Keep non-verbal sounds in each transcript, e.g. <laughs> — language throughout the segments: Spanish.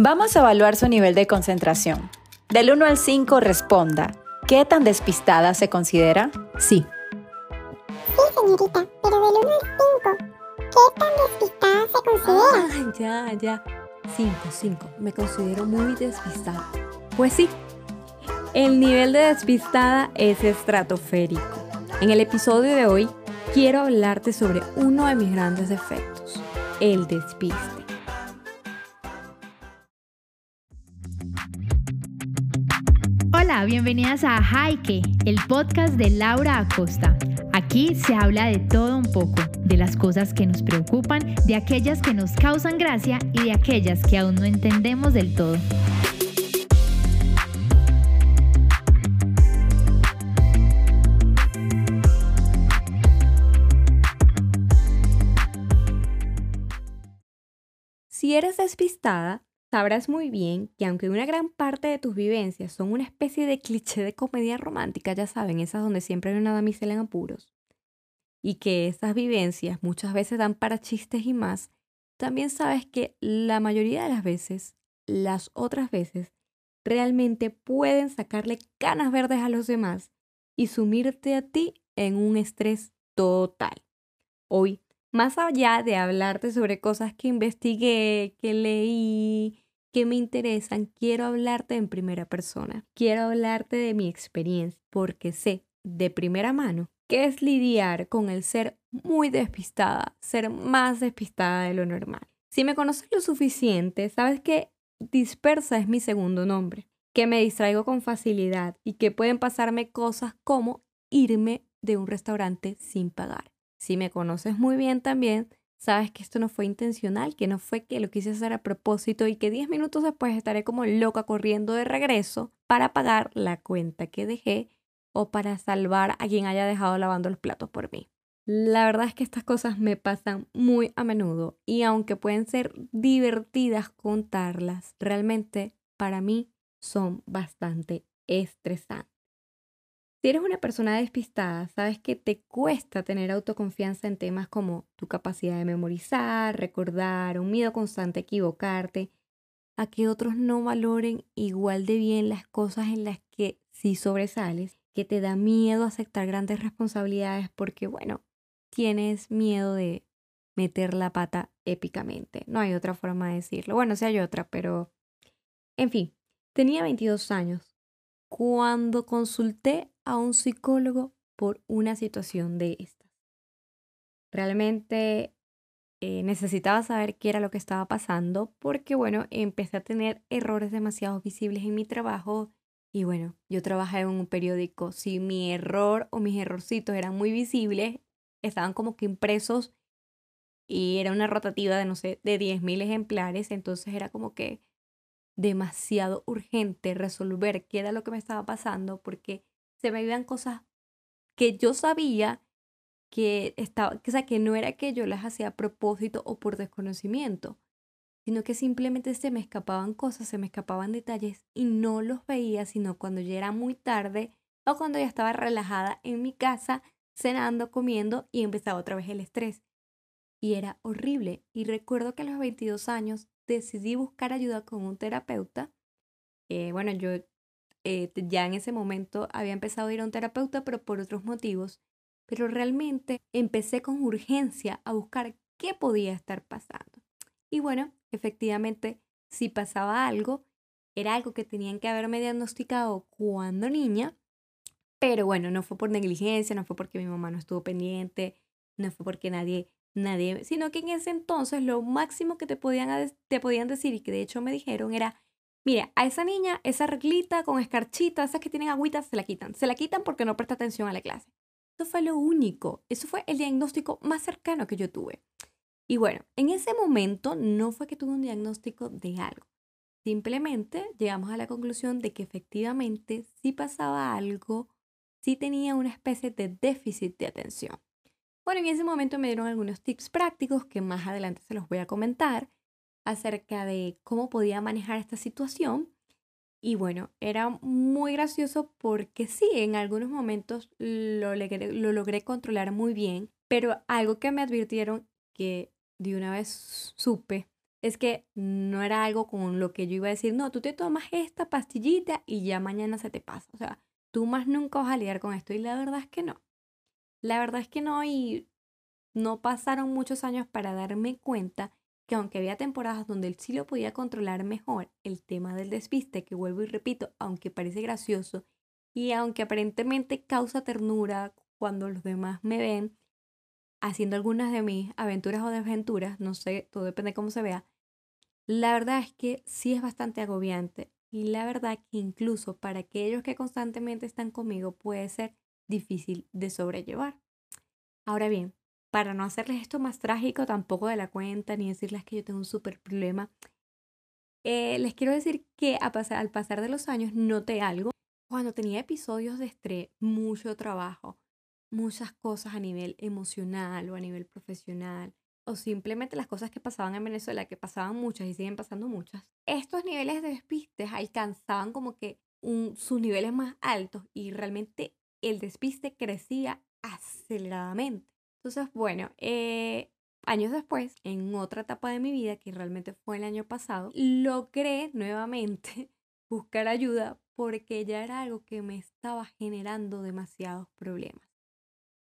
Vamos a evaluar su nivel de concentración. Del 1 al 5 responda. ¿Qué tan despistada se considera? Sí. Sí, señorita, pero del 1 al 5, ¿qué tan despistada se considera? Ah, ya, ya. 5, 5. Me considero muy despistada. Pues sí. El nivel de despistada es estratosférico. En el episodio de hoy quiero hablarte sobre uno de mis grandes defectos, el despiste. Hola, bienvenidas a Jaike, el podcast de Laura Acosta. Aquí se habla de todo un poco, de las cosas que nos preocupan, de aquellas que nos causan gracia y de aquellas que aún no entendemos del todo. Si eres despistada, sabrás muy bien que aunque una gran parte de tus vivencias son una especie de cliché de comedia romántica, ya saben, esas donde siempre hay una damisela en apuros, y que esas vivencias muchas veces dan para chistes y más, también sabes que la mayoría de las veces, las otras veces, realmente pueden sacarle canas verdes a los demás y sumirte a ti en un estrés total. Hoy más allá de hablarte sobre cosas que investigué, que leí, que me interesan, quiero hablarte en primera persona. Quiero hablarte de mi experiencia, porque sé de primera mano que es lidiar con el ser muy despistada, ser más despistada de lo normal. Si me conoces lo suficiente, sabes que dispersa es mi segundo nombre, que me distraigo con facilidad y que pueden pasarme cosas como irme de un restaurante sin pagar. Si me conoces muy bien también, sabes que esto no fue intencional, que no fue que lo quise hacer a propósito y que 10 minutos después estaré como loca corriendo de regreso para pagar la cuenta que dejé o para salvar a quien haya dejado lavando los platos por mí. La verdad es que estas cosas me pasan muy a menudo y aunque pueden ser divertidas contarlas, realmente para mí son bastante estresantes. Si eres una persona despistada, sabes que te cuesta tener autoconfianza en temas como tu capacidad de memorizar, recordar, un miedo constante a equivocarte, a que otros no valoren igual de bien las cosas en las que sí sobresales, que te da miedo aceptar grandes responsabilidades porque, bueno, tienes miedo de meter la pata épicamente. No hay otra forma de decirlo. Bueno, sí hay otra, pero... En fin, tenía 22 años cuando consulté a un psicólogo por una situación de estas. Realmente eh, necesitaba saber qué era lo que estaba pasando porque, bueno, empecé a tener errores demasiado visibles en mi trabajo y, bueno, yo trabajaba en un periódico. Si mi error o mis errorcitos eran muy visibles, estaban como que impresos y era una rotativa de, no sé, de 10.000 ejemplares, entonces era como que demasiado urgente resolver qué era lo que me estaba pasando porque se me iban cosas que yo sabía que estaba, que, sea, que no era que yo las hacía a propósito o por desconocimiento, sino que simplemente se me escapaban cosas, se me escapaban detalles y no los veía sino cuando ya era muy tarde o cuando ya estaba relajada en mi casa, cenando, comiendo y empezaba otra vez el estrés. Y era horrible. Y recuerdo que a los 22 años decidí buscar ayuda con un terapeuta. Eh, bueno, yo eh, ya en ese momento había empezado a ir a un terapeuta, pero por otros motivos. Pero realmente empecé con urgencia a buscar qué podía estar pasando. Y bueno, efectivamente, si pasaba algo, era algo que tenían que haberme diagnosticado cuando niña, pero bueno, no fue por negligencia, no fue porque mi mamá no estuvo pendiente, no fue porque nadie, nadie, sino que en ese entonces lo máximo que te podían, te podían decir y que de hecho me dijeron era, Mira, a esa niña, esa reglita con escarchita, esas que tienen agüitas, se la quitan. Se la quitan porque no presta atención a la clase. Eso fue lo único. Eso fue el diagnóstico más cercano que yo tuve. Y bueno, en ese momento no fue que tuve un diagnóstico de algo. Simplemente llegamos a la conclusión de que efectivamente sí pasaba algo, sí tenía una especie de déficit de atención. Bueno, en ese momento me dieron algunos tips prácticos que más adelante se los voy a comentar acerca de cómo podía manejar esta situación. Y bueno, era muy gracioso porque sí, en algunos momentos lo logré, lo logré controlar muy bien, pero algo que me advirtieron que de una vez supe es que no era algo con lo que yo iba a decir, no, tú te tomas esta pastillita y ya mañana se te pasa. O sea, tú más nunca vas a lidiar con esto. Y la verdad es que no. La verdad es que no. Y no pasaron muchos años para darme cuenta que aunque había temporadas donde él sí lo podía controlar mejor, el tema del despiste, que vuelvo y repito, aunque parece gracioso y aunque aparentemente causa ternura cuando los demás me ven haciendo algunas de mis aventuras o desventuras, no sé, todo depende de cómo se vea, la verdad es que sí es bastante agobiante y la verdad que incluso para aquellos que constantemente están conmigo puede ser difícil de sobrellevar. Ahora bien, para no hacerles esto más trágico tampoco de la cuenta, ni decirles que yo tengo un súper problema, eh, les quiero decir que al pasar de los años noté algo. Cuando tenía episodios de estrés, mucho trabajo, muchas cosas a nivel emocional o a nivel profesional, o simplemente las cosas que pasaban en Venezuela, que pasaban muchas y siguen pasando muchas, estos niveles de despistes alcanzaban como que un, sus niveles más altos y realmente el despiste crecía aceleradamente. Entonces, bueno, eh, años después, en otra etapa de mi vida, que realmente fue el año pasado, logré nuevamente <laughs> buscar ayuda porque ya era algo que me estaba generando demasiados problemas.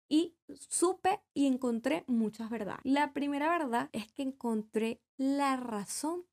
Y supe y encontré muchas verdades. La primera verdad es que encontré la razón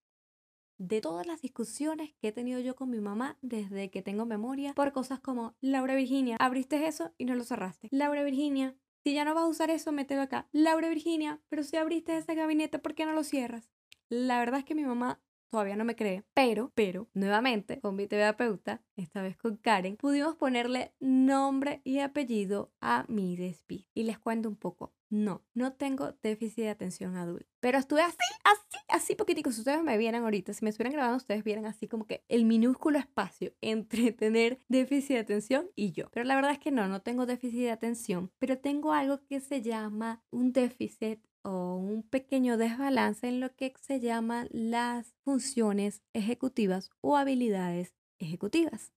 de todas las discusiones que he tenido yo con mi mamá desde que tengo memoria por cosas como Laura Virginia, abriste eso y no lo cerraste. Laura Virginia, si ya no vas a usar eso, mételo acá. Laura Virginia, pero si abriste ese gabinete, ¿por qué no lo cierras? La verdad es que mi mamá todavía no me cree, pero, pero, nuevamente, con mi terapeuta, esta vez con Karen, pudimos ponerle nombre y apellido a mi despiste. Y les cuento un poco. No, no tengo déficit de atención adulta. Pero estuve así, así, así poquitico. Si ustedes me vieran ahorita, si me estuvieran grabando, ustedes vieran así como que el minúsculo espacio entre <laughs> tener déficit de atención y yo. Pero la verdad es que no, no tengo déficit de atención, pero tengo algo que se llama un déficit o un pequeño desbalance en lo que se llama las funciones ejecutivas o habilidades ejecutivas.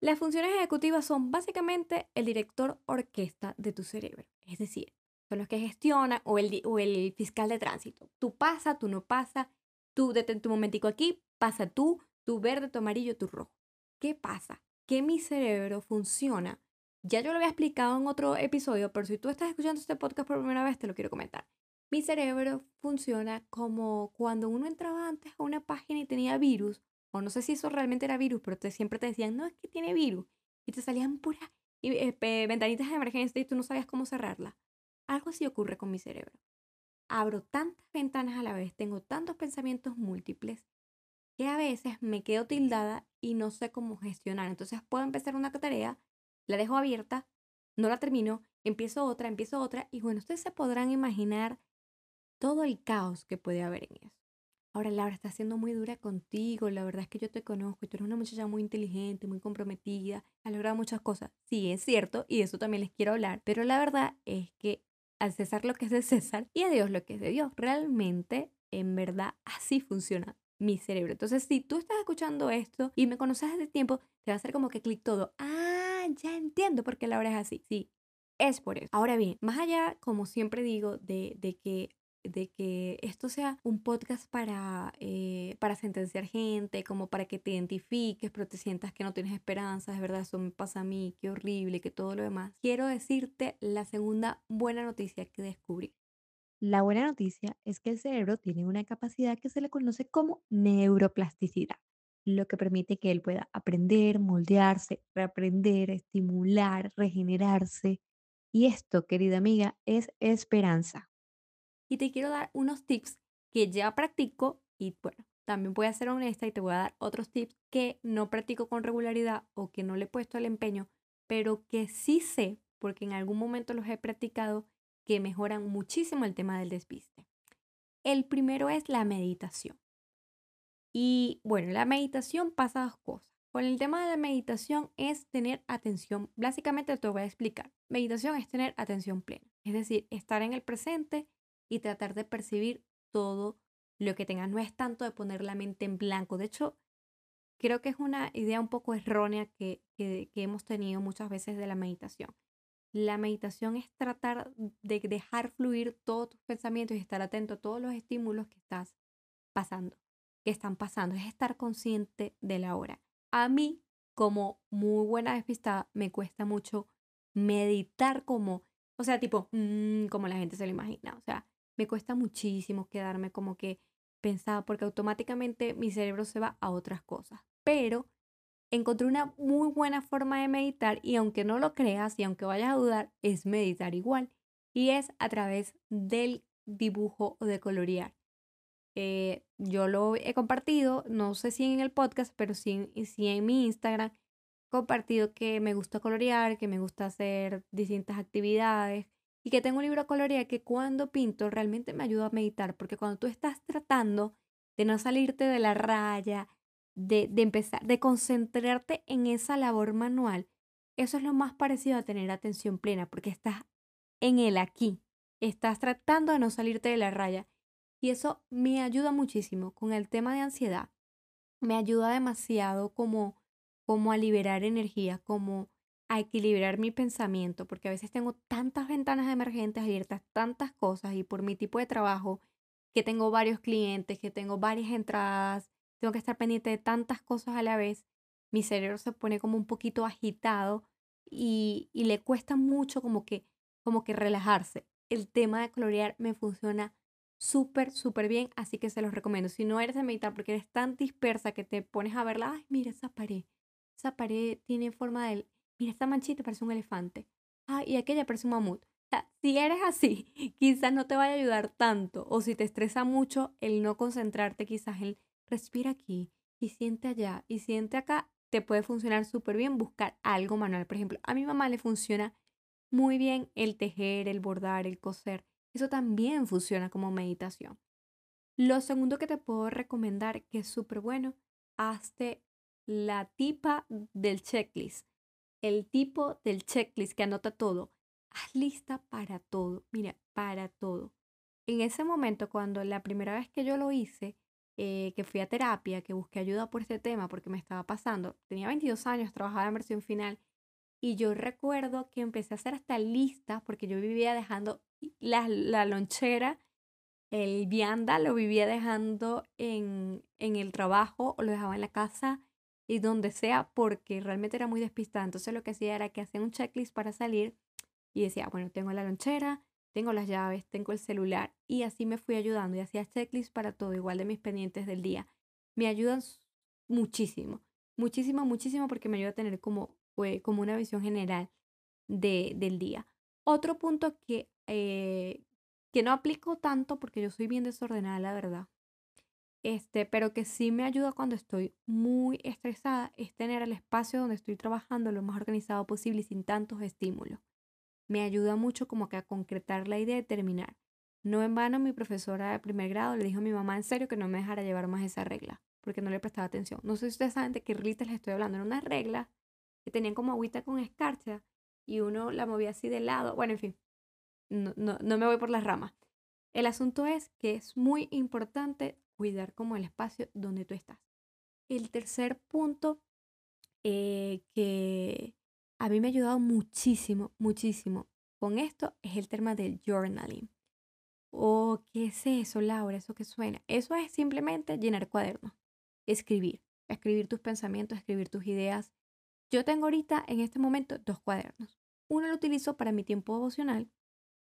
Las funciones ejecutivas son básicamente el director orquesta de tu cerebro, es decir, son los que gestionan o el, o el fiscal de tránsito. Tú pasa, tú no pasa, tú detente un momentico aquí, pasa tú, tu verde, tu amarillo, tu rojo. ¿Qué pasa? Que mi cerebro funciona. Ya yo lo había explicado en otro episodio, pero si tú estás escuchando este podcast por primera vez, te lo quiero comentar. Mi cerebro funciona como cuando uno entraba antes a una página y tenía virus, o no sé si eso realmente era virus, pero te, siempre te decían, no, es que tiene virus, y te salían puras eh, ventanitas de emergencia y tú no sabías cómo cerrarla. Algo así ocurre con mi cerebro. Abro tantas ventanas a la vez, tengo tantos pensamientos múltiples, que a veces me quedo tildada y no sé cómo gestionar. Entonces puedo empezar una tarea, la dejo abierta, no la termino, empiezo otra, empiezo otra, y bueno, ustedes se podrán imaginar todo el caos que puede haber en eso. Ahora, Laura, está siendo muy dura contigo. La verdad es que yo te conozco tú eres una muchacha muy inteligente, muy comprometida, has logrado muchas cosas. Sí, es cierto, y de eso también les quiero hablar. Pero la verdad es que al César lo que es de César y a Dios lo que es de Dios. Realmente, en verdad, así funciona mi cerebro. Entonces, si tú estás escuchando esto y me conoces desde tiempo, te va a hacer como que clic todo. Ah, ya entiendo por qué la hora es así. Sí, es por eso. Ahora bien, más allá, como siempre digo, de, de que de que esto sea un podcast para, eh, para sentenciar gente, como para que te identifiques, pero te sientas que no tienes esperanzas, de verdad, eso me pasa a mí, qué horrible, que todo lo demás. Quiero decirte la segunda buena noticia que descubrí. La buena noticia es que el cerebro tiene una capacidad que se le conoce como neuroplasticidad, lo que permite que él pueda aprender, moldearse, reaprender, estimular, regenerarse. Y esto, querida amiga, es esperanza y te quiero dar unos tips que ya practico y bueno, también voy a ser honesta y te voy a dar otros tips que no practico con regularidad o que no le he puesto el empeño, pero que sí sé, porque en algún momento los he practicado, que mejoran muchísimo el tema del despiste. El primero es la meditación. Y bueno, la meditación pasa dos cosas. Con el tema de la meditación es tener atención, básicamente te voy a explicar. Meditación es tener atención plena, es decir, estar en el presente y tratar de percibir todo lo que tengas. No es tanto de poner la mente en blanco. De hecho, creo que es una idea un poco errónea que, que, hemos tenido muchas veces de la meditación. La meditación es tratar de dejar fluir todos tus pensamientos y estar atento a todos los estímulos que estás pasando, que están pasando, es estar consciente de la hora. A mí, como muy buena despistada, me cuesta mucho meditar como, o sea, tipo, mm, como la gente se lo imagina, o sea, me cuesta muchísimo quedarme como que pensaba, porque automáticamente mi cerebro se va a otras cosas. Pero encontré una muy buena forma de meditar y aunque no lo creas y aunque vayas a dudar, es meditar igual. Y es a través del dibujo o de colorear. Eh, yo lo he compartido, no sé si en el podcast, pero sí, sí en mi Instagram, compartido que me gusta colorear, que me gusta hacer distintas actividades y que tengo un libro de colorear que cuando pinto realmente me ayuda a meditar, porque cuando tú estás tratando de no salirte de la raya, de, de empezar, de concentrarte en esa labor manual, eso es lo más parecido a tener atención plena, porque estás en el aquí, estás tratando de no salirte de la raya. Y eso me ayuda muchísimo con el tema de ansiedad. Me ayuda demasiado como, como a liberar energía, como a equilibrar mi pensamiento, porque a veces tengo tantas ventanas emergentes abiertas, tantas cosas, y por mi tipo de trabajo, que tengo varios clientes, que tengo varias entradas, tengo que estar pendiente de tantas cosas a la vez, mi cerebro se pone como un poquito agitado y, y le cuesta mucho como que, como que relajarse el tema de colorear me funciona súper, súper bien, así que se los recomiendo. Si no eres de meditar porque eres tan dispersa que te pones a verla, ay, mira esa pared, esa pared tiene forma de, mira esta manchita parece un elefante, ay, y aquella parece un mamut. O sea, si eres así, <laughs> quizás no te vaya a ayudar tanto, o si te estresa mucho el no concentrarte, quizás el respira aquí y siente allá y siente acá, te puede funcionar súper bien buscar algo manual. Por ejemplo, a mi mamá le funciona muy bien el tejer, el bordar, el coser. Eso también funciona como meditación. Lo segundo que te puedo recomendar, que es súper bueno, hazte la tipa del checklist. El tipo del checklist que anota todo. Haz lista para todo. Mira, para todo. En ese momento, cuando la primera vez que yo lo hice, eh, que fui a terapia, que busqué ayuda por este tema porque me estaba pasando, tenía 22 años, trabajaba en versión final y yo recuerdo que empecé a hacer hasta listas porque yo vivía dejando la, la lonchera, el vianda lo vivía dejando en, en el trabajo o lo dejaba en la casa y donde sea porque realmente era muy despistada. Entonces lo que hacía era que hacía un checklist para salir y decía, bueno, tengo la lonchera, tengo las llaves, tengo el celular y así me fui ayudando y hacía checklist para todo, igual de mis pendientes del día. Me ayudan muchísimo, muchísimo, muchísimo porque me ayuda a tener como como una visión general de, del día. Otro punto que, eh, que no aplico tanto porque yo soy bien desordenada, la verdad, este, pero que sí me ayuda cuando estoy muy estresada, es tener el espacio donde estoy trabajando lo más organizado posible y sin tantos estímulos. Me ayuda mucho como que a concretar la idea de terminar. No en vano mi profesora de primer grado le dijo a mi mamá en serio que no me dejara llevar más esa regla, porque no le prestaba atención. No sé si ustedes saben de qué reglas les estoy hablando. Era una regla que tenían como agüita con escarcha y uno la movía así de lado. Bueno, en fin, no, no, no me voy por las ramas. El asunto es que es muy importante cuidar como el espacio donde tú estás. El tercer punto eh, que a mí me ha ayudado muchísimo, muchísimo con esto es el tema del journaling. ¿O oh, qué es eso, Laura? ¿Eso que suena? Eso es simplemente llenar cuadernos, escribir, escribir tus pensamientos, escribir tus ideas, yo tengo ahorita en este momento dos cuadernos. Uno lo utilizo para mi tiempo devocional.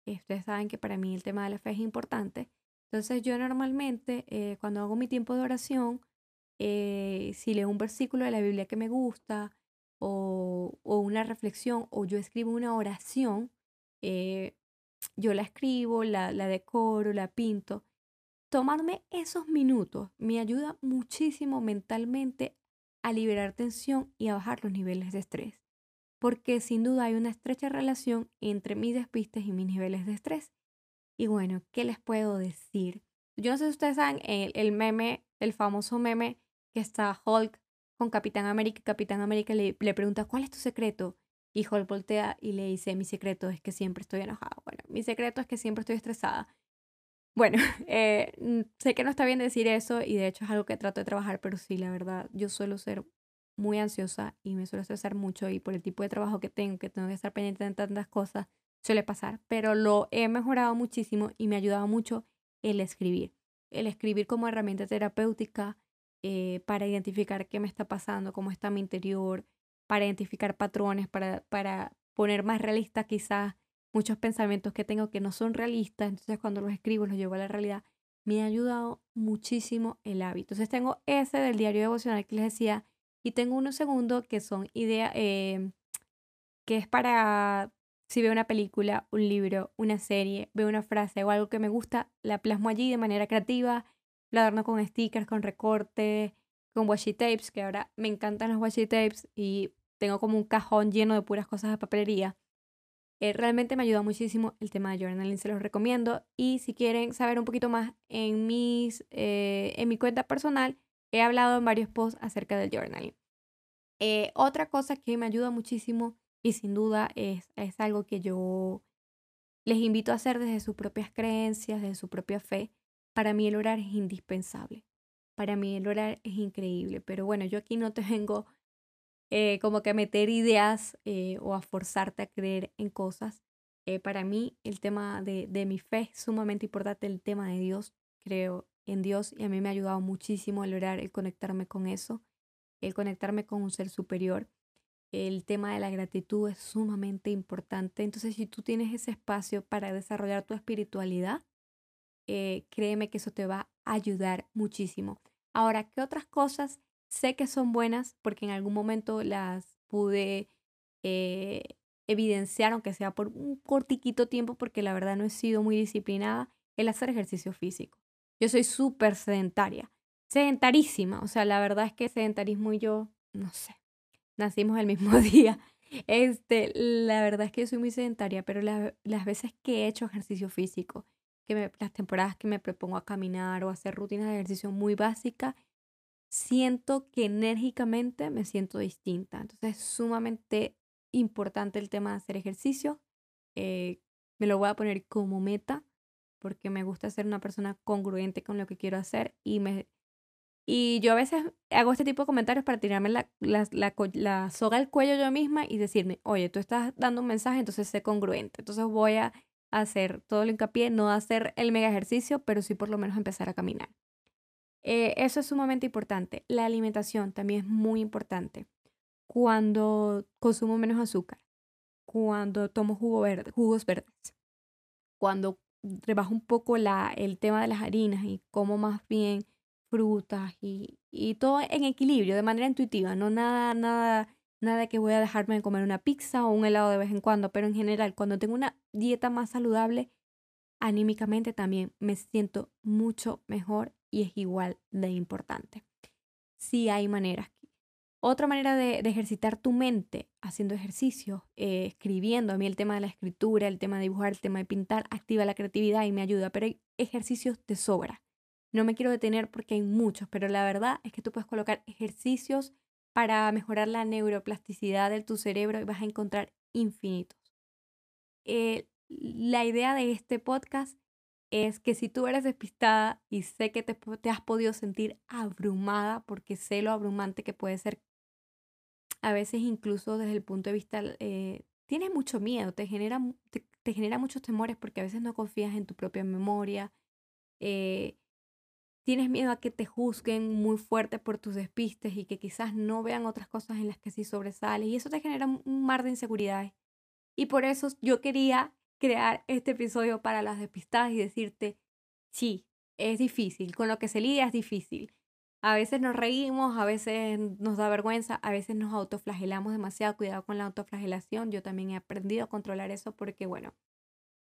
Ustedes saben que para mí el tema de la fe es importante. Entonces yo normalmente eh, cuando hago mi tiempo de oración, eh, si leo un versículo de la Biblia que me gusta o, una reflexión o yo escribo una oración, eh, yo la escribo, la, la decoro, la pinto. Tomarme esos minutos me ayuda muchísimo mentalmente a liberar tensión y a bajar los niveles de estrés. Porque sin duda hay una estrecha relación entre mis despistes y mis niveles de estrés. Y bueno, ¿qué les puedo decir? Yo no sé si ustedes saben el, meme, el famoso meme que está Hulk con Capitán América. Capitán América le, le pregunta, ¿cuál es tu secreto? Y Hulk voltea y le dice, mi secreto es que siempre estoy enojada. Bueno, mi secreto es que siempre estoy estresada. Bueno, <laughs> eh, sé que no está bien decir eso y de hecho es algo que trato de trabajar, pero sí, la verdad, yo suelo ser muy ansiosa y me suelo estresar mucho y por el tipo de trabajo que tengo, que tengo que estar pendiente de tantas cosas, suele pasar, pero lo he mejorado muchísimo y me ha ayudado mucho el escribir. el escribir como herramienta terapéutica eh, para identificar qué me está pasando, cómo está mi interior, para identificar patrones, para, para poner más realista quizás muchos pensamientos que tengo que no son realistas, entonces cuando los escribo los llevo a la realidad, me ha ayudado muchísimo el hábito. Entonces tengo ese del diario devocional que les decía y tengo uno segundo que son ideas, eh, que es para si veo una película, un libro, una serie, veo una frase o algo que me gusta, la plasmo allí de manera creativa, la adorno con stickers, con recortes, con washi tapes, que ahora me encantan los washi tapes y tengo como un cajón lleno de puras cosas de papelería. Eh, realmente me ayuda muchísimo el tema de journaling, se los recomiendo. Y si quieren saber un poquito más en, mis, eh, en mi cuenta personal, he hablado en varios posts acerca del journaling. Eh, otra cosa que me ayuda muchísimo y sin duda es, es algo que yo les invito a hacer desde sus propias creencias, desde su propia fe. Para mí el orar es indispensable. Para mí el orar es increíble. Pero bueno, yo aquí no te <laughs> vengo eh, como que a meter ideas eh, o a forzarte a creer en cosas. Eh, para mí el tema de, de, mi fe es sumamente importante, el tema de Dios. Creo en Dios y a mí me ha ayudado muchísimo el orar, el conectarme con eso, el conectarme con un ser superior. El tema de la gratitud es sumamente importante. Entonces, si tú tienes ese espacio para desarrollar tu espiritualidad, créeme que eso te va a ayudar muchísimo. Ahora, ¿qué otras cosas Sé que son buenas porque en algún momento las pude eh, evidenciar, aunque sea por un cortiquito tiempo, porque la verdad no he sido muy disciplinada, el hacer ejercicio físico. Yo soy súper sedentaria, sedentarísima. O sea, la verdad es que sedentarismo y yo, no sé, nacimos el mismo <laughs> día. Este, la verdad es que yo soy muy sedentaria, pero las veces que he hecho ejercicio físico, que las temporadas que me propongo a caminar o hacer rutinas de ejercicio muy básicas, siento que enérgicamente me siento distinta. Entonces es sumamente importante el tema de hacer ejercicio. Eh, me lo voy a poner como meta porque me gusta ser una persona congruente con lo que quiero hacer y me y yo a veces hago este tipo de comentarios para tirarme la, la, la, soga al cuello yo misma y decirme, oye, tú estás dando un mensaje, entonces sé congruente. Entonces voy a hacer todo el hincapié, no hacer el mega ejercicio, pero sí por lo menos empezar a caminar. Eh, eso es sumamente importante. La alimentación también es muy importante. Cuando consumo menos azúcar, cuando tomo jugo verde, jugos verdes, cuando rebajo un poco la, el tema de las harinas y como más bien frutas y, y todo en equilibrio, de manera intuitiva, no nada, nada, nada que voy a dejarme de comer una pizza o un helado de vez en cuando, pero en general, cuando tengo una dieta más saludable, anímicamente también me siento mucho mejor y es igual de importante. Sí hay maneras. Otra manera de, ejercitar tu mente haciendo ejercicio, eh, escribiendo. A mí el tema de la escritura, el tema de dibujar, el tema de pintar, activa la creatividad y me ayuda. Pero ejercicios de sobra. No me quiero detener porque hay muchos, pero la verdad es que tú puedes colocar ejercicios para mejorar la neuroplasticidad de tu cerebro y vas a encontrar infinitos. Eh, la idea de este podcast es que si tú eres despistada y sé que te, has podido sentir abrumada, porque sé lo abrumante que puede ser, a veces incluso desde el punto de vista, eh, tienes mucho miedo, te genera, te, genera muchos temores porque a veces no confías en tu propia memoria, eh, tienes miedo a que te juzguen muy fuerte por tus despistes y que quizás no vean otras cosas en las que sí sobresales y eso te genera un mar de inseguridades. Y por eso yo quería crear este episodio para las despistadas y decirte, sí, es difícil, con lo que se lidia es difícil. A veces nos reímos, a veces nos da vergüenza, a veces nos autoflagelamos demasiado. Cuidado con la autoflagelación. Yo también he aprendido a controlar eso porque, bueno,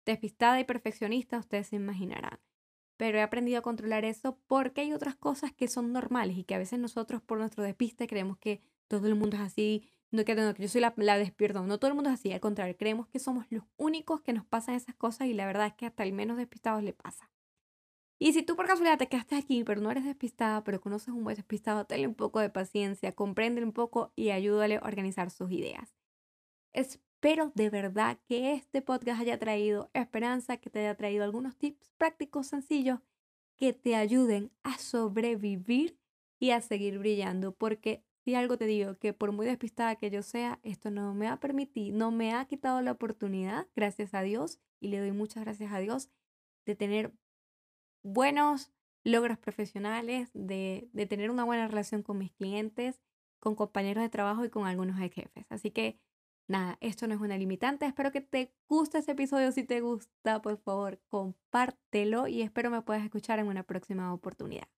despistada y perfeccionista, ustedes se imaginarán. Pero he aprendido a controlar eso porque hay otras cosas que son normales y que a veces nosotros por nuestro despiste creemos que todo el mundo es así, no que, yo soy la, la despierto. No todo el mundo es así, al contrario, creemos que somos los únicos que nos pasan esas cosas y la verdad es que hasta el menos despistado le pasa. Y si tú por casualidad te quedaste aquí, pero no eres despistada, pero conoces un buen despistado, tenle un poco de paciencia, comprende un poco y ayúdale a organizar sus ideas. Espero de verdad que este podcast haya traído esperanza, que te haya traído algunos tips prácticos sencillos que te ayuden a sobrevivir y a seguir brillando, porque si algo te digo, que por muy despistada que yo sea, esto no me ha permitido, no me ha quitado la oportunidad, gracias a Dios, y le doy muchas gracias a Dios, de tener buenos logros profesionales, de, de tener una buena relación con mis clientes, con compañeros de trabajo y con algunos jefes. Así que nada, esto no es una limitante. Espero que te guste este episodio. Si te gusta, por favor, compártelo y espero me puedas escuchar en una próxima oportunidad.